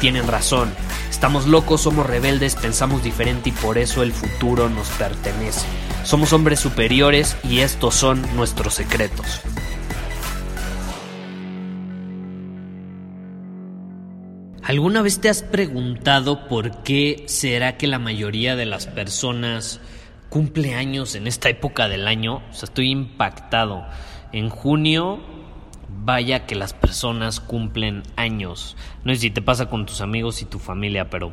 tienen razón. Estamos locos, somos rebeldes, pensamos diferente y por eso el futuro nos pertenece. Somos hombres superiores y estos son nuestros secretos. ¿Alguna vez te has preguntado por qué será que la mayoría de las personas cumple años en esta época del año? O sea, estoy impactado. En junio, vaya que las personas cumplen años. No sé si te pasa con tus amigos y tu familia, pero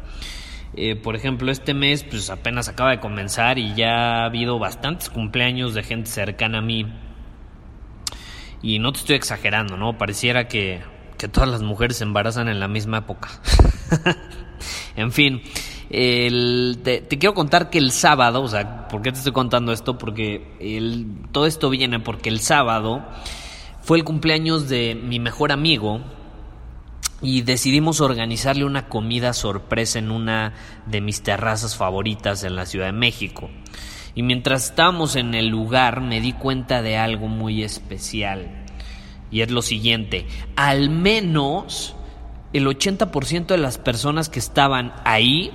eh, por ejemplo, este mes pues apenas acaba de comenzar y ya ha habido bastantes cumpleaños de gente cercana a mí. Y no te estoy exagerando, ¿no? Pareciera que que todas las mujeres se embarazan en la misma época. en fin, te, quiero contar que el sábado, o sea, ¿por qué te estoy contando esto? Porque todo esto viene porque el sábado fue el cumpleaños de mi mejor amigo y decidimos organizarle una comida sorpresa en una de mis terrazas favoritas en la Ciudad de México. Y mientras estábamos en el lugar me di cuenta de algo muy especial. Y es lo siguiente, al menos el 80% de las personas que estaban ahí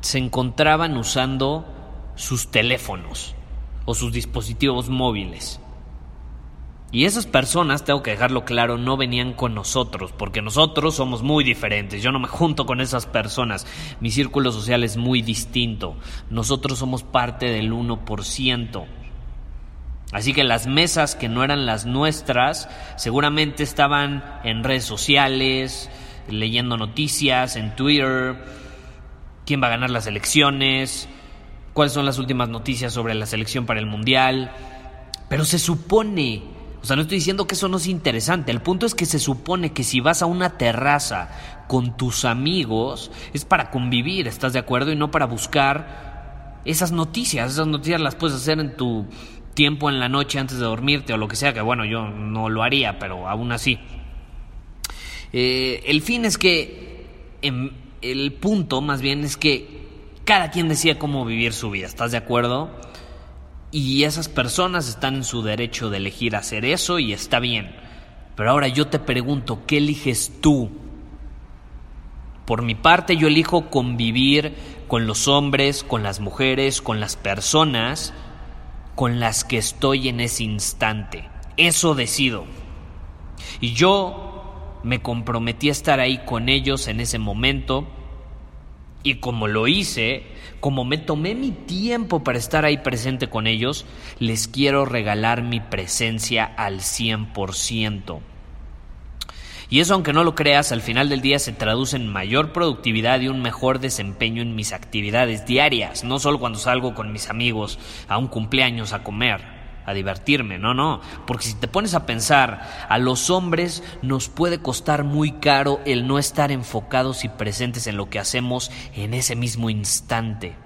se encontraban usando sus teléfonos o sus dispositivos móviles. Y esas personas, tengo que dejarlo claro, no venían con nosotros, porque nosotros somos muy diferentes. Yo no me junto con esas personas. Mi círculo social es muy distinto. Nosotros somos parte del 1%. Así que las mesas que no eran las nuestras seguramente estaban en redes sociales, leyendo noticias, en Twitter, quién va a ganar las elecciones, cuáles son las últimas noticias sobre la selección para el Mundial. Pero se supone, o sea, no estoy diciendo que eso no es interesante, el punto es que se supone que si vas a una terraza con tus amigos es para convivir, ¿estás de acuerdo? Y no para buscar esas noticias, esas noticias las puedes hacer en tu tiempo en la noche antes de dormirte o lo que sea, que bueno, yo no lo haría, pero aún así. Eh, el fin es que, el punto más bien es que cada quien decide cómo vivir su vida, ¿estás de acuerdo? Y esas personas están en su derecho de elegir hacer eso y está bien. Pero ahora yo te pregunto, ¿qué eliges tú? Por mi parte yo elijo convivir con los hombres, con las mujeres, con las personas con las que estoy en ese instante. Eso decido. Y yo me comprometí a estar ahí con ellos en ese momento. Y como lo hice, como me tomé mi tiempo para estar ahí presente con ellos, les quiero regalar mi presencia al 100%. Y eso, aunque no lo creas, al final del día se traduce en mayor productividad y un mejor desempeño en mis actividades diarias, no solo cuando salgo con mis amigos a un cumpleaños a comer a divertirme, no, no, porque si te pones a pensar, a los hombres nos puede costar muy caro el no estar enfocados y presentes en lo que hacemos en ese mismo instante.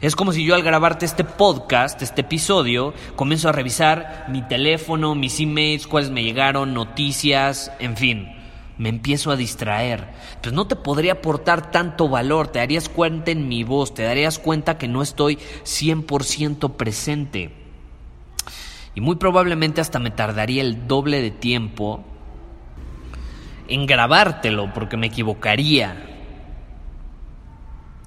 Es como si yo al grabarte este podcast, este episodio, comienzo a revisar mi teléfono, mis emails, cuáles me llegaron, noticias, en fin. Me empiezo a distraer. Pues no te podría aportar tanto valor, te darías cuenta en mi voz, te darías cuenta que no estoy 100% presente. Y muy probablemente hasta me tardaría el doble de tiempo en grabártelo porque me equivocaría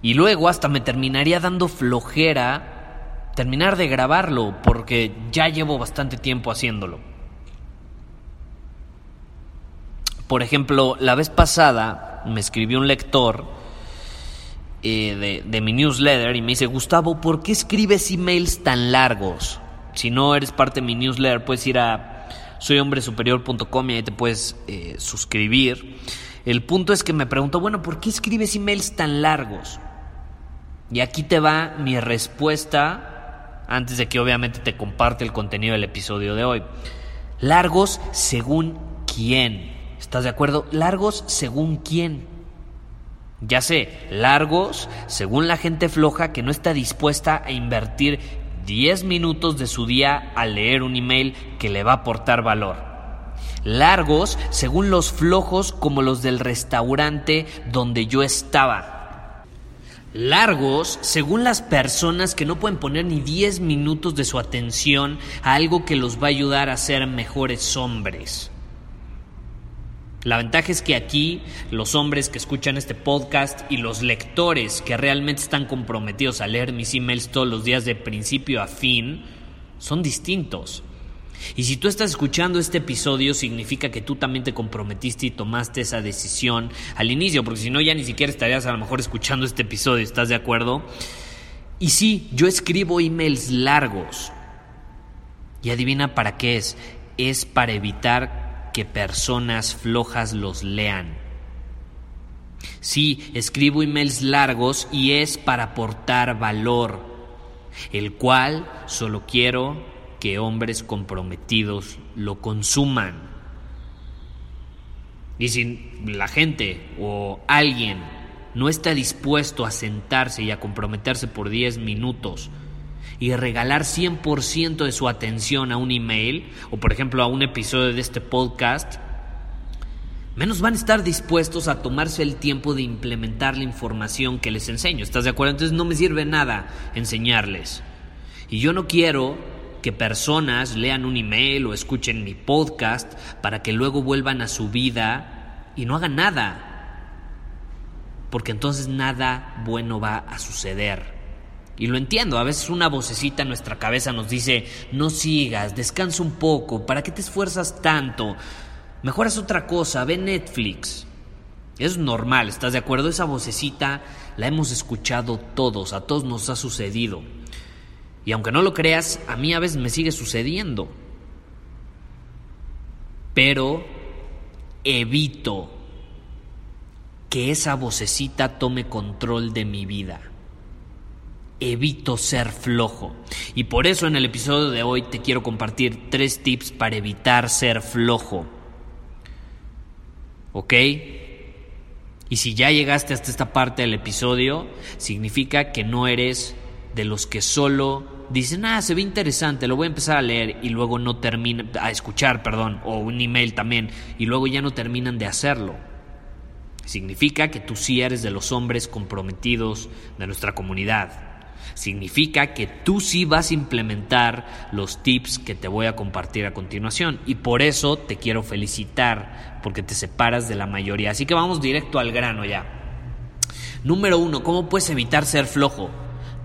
y luego hasta me terminaría dando flojera terminar de grabarlo porque ya llevo bastante tiempo haciéndolo. Por ejemplo, la vez pasada me escribió un lector eh, de, de, mi newsletter y me dice, Gustavo, ¿por qué escribes emails tan largos? Si no eres parte de mi newsletter, puedes ir a soyhombresuperior.com y ahí te puedes eh, suscribir. El punto es que me pregunto, bueno, ¿por qué escribes emails tan largos? Y aquí te va mi respuesta antes de que obviamente te comparte el contenido del episodio de hoy. Largos según quién. ¿Estás de acuerdo? Largos según quién. Ya sé, largos según la gente floja que no está dispuesta a invertir 10 minutos de su día a leer un email que le va a aportar valor. Largos según los flojos como los del restaurante donde yo estaba largos según las personas que no pueden poner ni 10 minutos de su atención a algo que los va a ayudar a ser mejores hombres. La ventaja es que aquí los hombres que escuchan este podcast y los lectores que realmente están comprometidos a leer mis emails todos los días de principio a fin son distintos. Y si tú estás escuchando este episodio, significa que tú también te comprometiste y tomaste esa decisión al inicio, porque si no, ya ni siquiera estarías a lo mejor escuchando este episodio, ¿estás de acuerdo? Y sí, yo escribo emails largos. Y adivina para qué es. Es para evitar que personas flojas los lean. Sí, escribo emails largos y es para aportar valor, el cual solo quiero que hombres comprometidos lo consuman. Y si la gente o alguien no está dispuesto a sentarse y a comprometerse por 10 minutos y regalar 100% de su atención a un email o por ejemplo a un episodio de este podcast, menos van a estar dispuestos a tomarse el tiempo de implementar la información que les enseño. ¿Estás de acuerdo? Entonces no me sirve nada enseñarles. Y yo no quiero que personas lean un email o escuchen mi podcast para que luego vuelvan a su vida y no hagan nada. Porque entonces nada bueno va a suceder. Y lo entiendo, a veces una vocecita en nuestra cabeza nos dice, no sigas, descansa un poco, ¿para qué te esfuerzas tanto? Mejor haz otra cosa, ve Netflix. Es normal, ¿estás de acuerdo? Esa vocecita la hemos escuchado todos, a todos nos ha sucedido. Y aunque no lo creas, a mí a veces me sigue sucediendo. Pero evito que esa vocecita tome control de mi vida. Evito ser flojo. Y por eso en el episodio de hoy te quiero compartir tres tips para evitar ser flojo. ¿Ok? Y si ya llegaste hasta esta parte del episodio, significa que no eres de los que solo dicen, ah, se ve interesante, lo voy a empezar a leer y luego no terminan, a escuchar, perdón, o un email también, y luego ya no terminan de hacerlo. Significa que tú sí eres de los hombres comprometidos de nuestra comunidad. Significa que tú sí vas a implementar los tips que te voy a compartir a continuación. Y por eso te quiero felicitar, porque te separas de la mayoría. Así que vamos directo al grano ya. Número uno, ¿cómo puedes evitar ser flojo?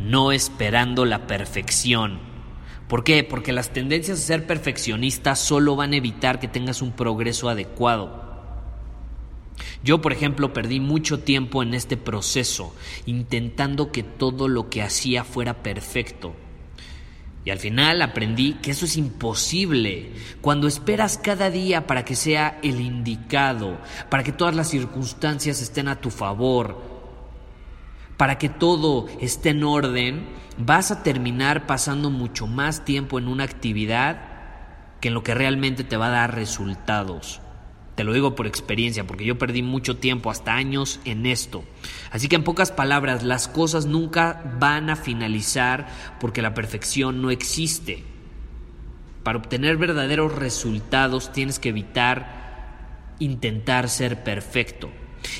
no esperando la perfección. ¿Por qué? Porque las tendencias a ser perfeccionista solo van a evitar que tengas un progreso adecuado. Yo, por ejemplo, perdí mucho tiempo en este proceso, intentando que todo lo que hacía fuera perfecto. Y al final aprendí que eso es imposible. Cuando esperas cada día para que sea el indicado, para que todas las circunstancias estén a tu favor, para que todo esté en orden, vas a terminar pasando mucho más tiempo en una actividad que en lo que realmente te va a dar resultados. Te lo digo por experiencia, porque yo perdí mucho tiempo, hasta años, en esto. Así que en pocas palabras, las cosas nunca van a finalizar porque la perfección no existe. Para obtener verdaderos resultados tienes que evitar intentar ser perfecto.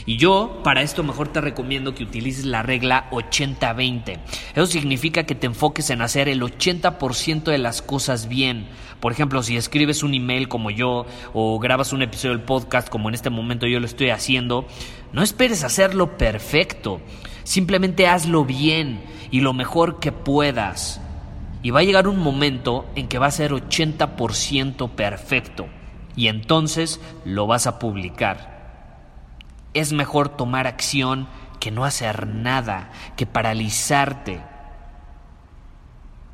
Y yo, para esto, mejor te recomiendo que utilices la regla 80-20. Eso significa que te enfoques en hacer el 80% de las cosas bien. Por ejemplo, si escribes un email como yo o grabas un episodio del podcast como en este momento yo lo estoy haciendo, no esperes hacerlo perfecto. Simplemente hazlo bien y lo mejor que puedas. Y va a llegar un momento en que va a ser 80% perfecto. Y entonces lo vas a publicar. Es mejor tomar acción que no hacer nada, que paralizarte.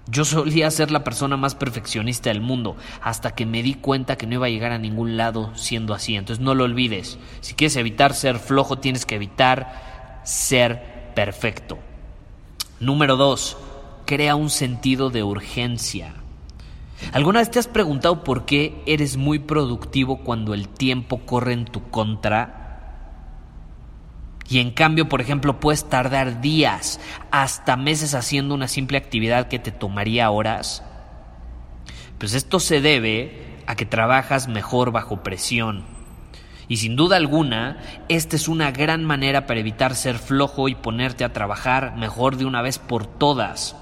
Yo solía ser la persona más perfeccionista del mundo hasta que me di cuenta que no iba a llegar a ningún lado siendo así. Entonces no lo olvides. Si quieres evitar ser flojo, tienes que evitar ser perfecto. Número dos, crea un sentido de urgencia. ¿Alguna vez te has preguntado por qué eres muy productivo cuando el tiempo corre en tu contra? Y en cambio, por ejemplo, puedes tardar días, hasta meses haciendo una simple actividad que te tomaría horas. Pues esto se debe a que trabajas mejor bajo presión. Y sin duda alguna, esta es una gran manera para evitar ser flojo y ponerte a trabajar mejor de una vez por todas.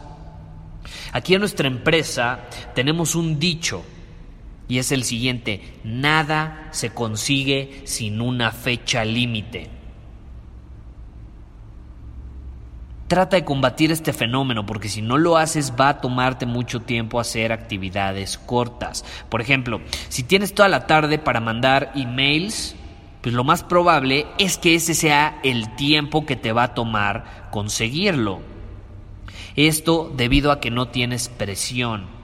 Aquí en nuestra empresa tenemos un dicho y es el siguiente, nada se consigue sin una fecha límite. Trata de combatir este fenómeno porque si no lo haces va a tomarte mucho tiempo hacer actividades cortas. Por ejemplo, si tienes toda la tarde para mandar emails, pues lo más probable es que ese sea el tiempo que te va a tomar conseguirlo. Esto debido a que no tienes presión.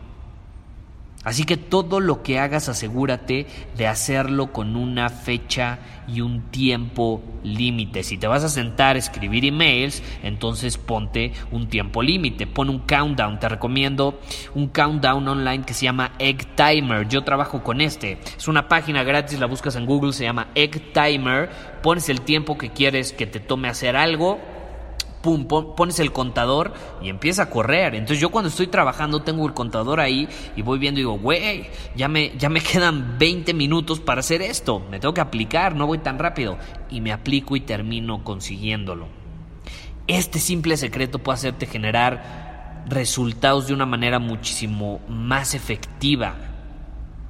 Así que todo lo que hagas asegúrate de hacerlo con una fecha y un tiempo límite. Si te vas a sentar a escribir emails, entonces ponte un tiempo límite, pon un countdown. Te recomiendo un countdown online que se llama Egg Timer. Yo trabajo con este. Es una página gratis, la buscas en Google, se llama Egg Timer. Pones el tiempo que quieres que te tome hacer algo pum, pones el contador y empieza a correr. Entonces yo cuando estoy trabajando tengo el contador ahí y voy viendo y digo, güey, ya me, ya me quedan 20 minutos para hacer esto, me tengo que aplicar, no voy tan rápido. Y me aplico y termino consiguiéndolo. Este simple secreto puede hacerte generar resultados de una manera muchísimo más efectiva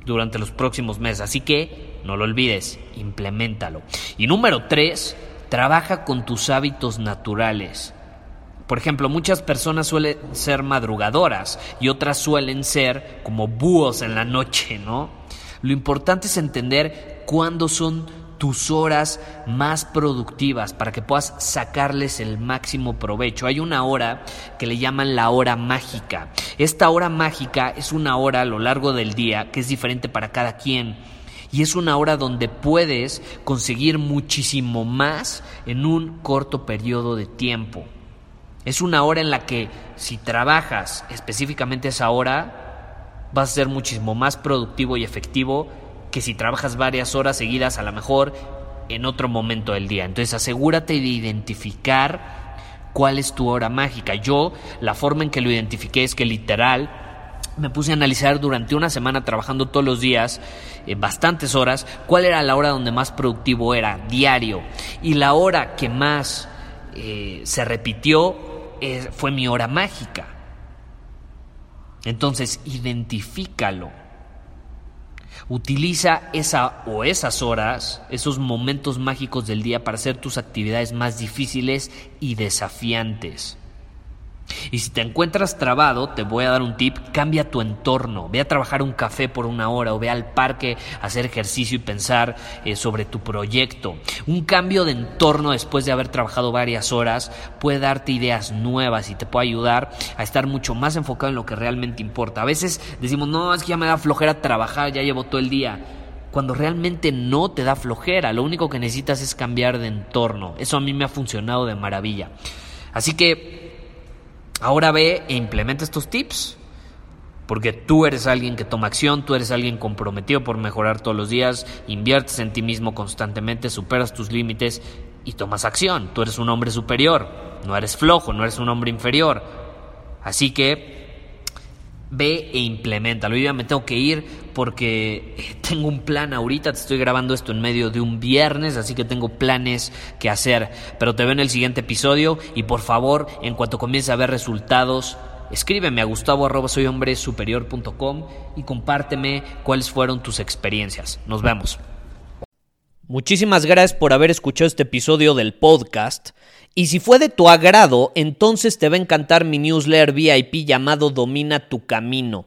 durante los próximos meses. Así que no lo olvides, implementalo. Y número tres, Trabaja con tus hábitos naturales. Por ejemplo, muchas personas suelen ser madrugadoras y otras suelen ser como búhos en la noche, ¿no? Lo importante es entender cuándo son tus horas más productivas para que puedas sacarles el máximo provecho. Hay una hora que le llaman la hora mágica. Esta hora mágica es una hora a lo largo del día que es diferente para cada quien y es una hora donde puedes conseguir muchísimo más en un corto periodo de tiempo. Es una hora en la que si trabajas específicamente esa hora, vas a ser muchísimo más productivo y efectivo que si trabajas varias horas seguidas a lo mejor en otro momento del día. Entonces asegúrate de identificar cuál es tu hora mágica. Yo la forma en que lo identifiqué es que literal me puse a analizar durante una semana trabajando todos los días, eh, bastantes horas, cuál era la hora donde más productivo era, diario. Y la hora que más eh, se repitió eh, fue mi hora mágica. Entonces, identifícalo. Utiliza esa o esas horas, esos momentos mágicos del día para hacer tus actividades más difíciles y desafiantes. Y si te encuentras trabado, te voy a dar un tip, cambia tu entorno, ve a trabajar un café por una hora o ve al parque a hacer ejercicio y pensar eh, sobre tu proyecto. Un cambio de entorno después de haber trabajado varias horas puede darte ideas nuevas y te puede ayudar a estar mucho más enfocado en lo que realmente importa. A veces decimos, no, es que ya me da flojera trabajar, ya llevo todo el día cuando realmente no te da flojera. Lo único que necesitas es cambiar de entorno. Eso a mí me ha funcionado de maravilla. Así que Ahora ve e implementa estos tips. Porque tú eres alguien que toma acción, tú eres alguien comprometido por mejorar todos los días, inviertes en ti mismo constantemente, superas tus límites y tomas acción. Tú eres un hombre superior, no eres flojo, no eres un hombre inferior. Así que ve e implementalo. Yo ya me tengo que ir porque tengo un plan ahorita, te estoy grabando esto en medio de un viernes, así que tengo planes que hacer. Pero te veo en el siguiente episodio y por favor, en cuanto comience a ver resultados, escríbeme a gustavo y compárteme cuáles fueron tus experiencias. Nos vemos. Muchísimas gracias por haber escuchado este episodio del podcast. Y si fue de tu agrado, entonces te va a encantar mi newsletter VIP llamado Domina tu Camino.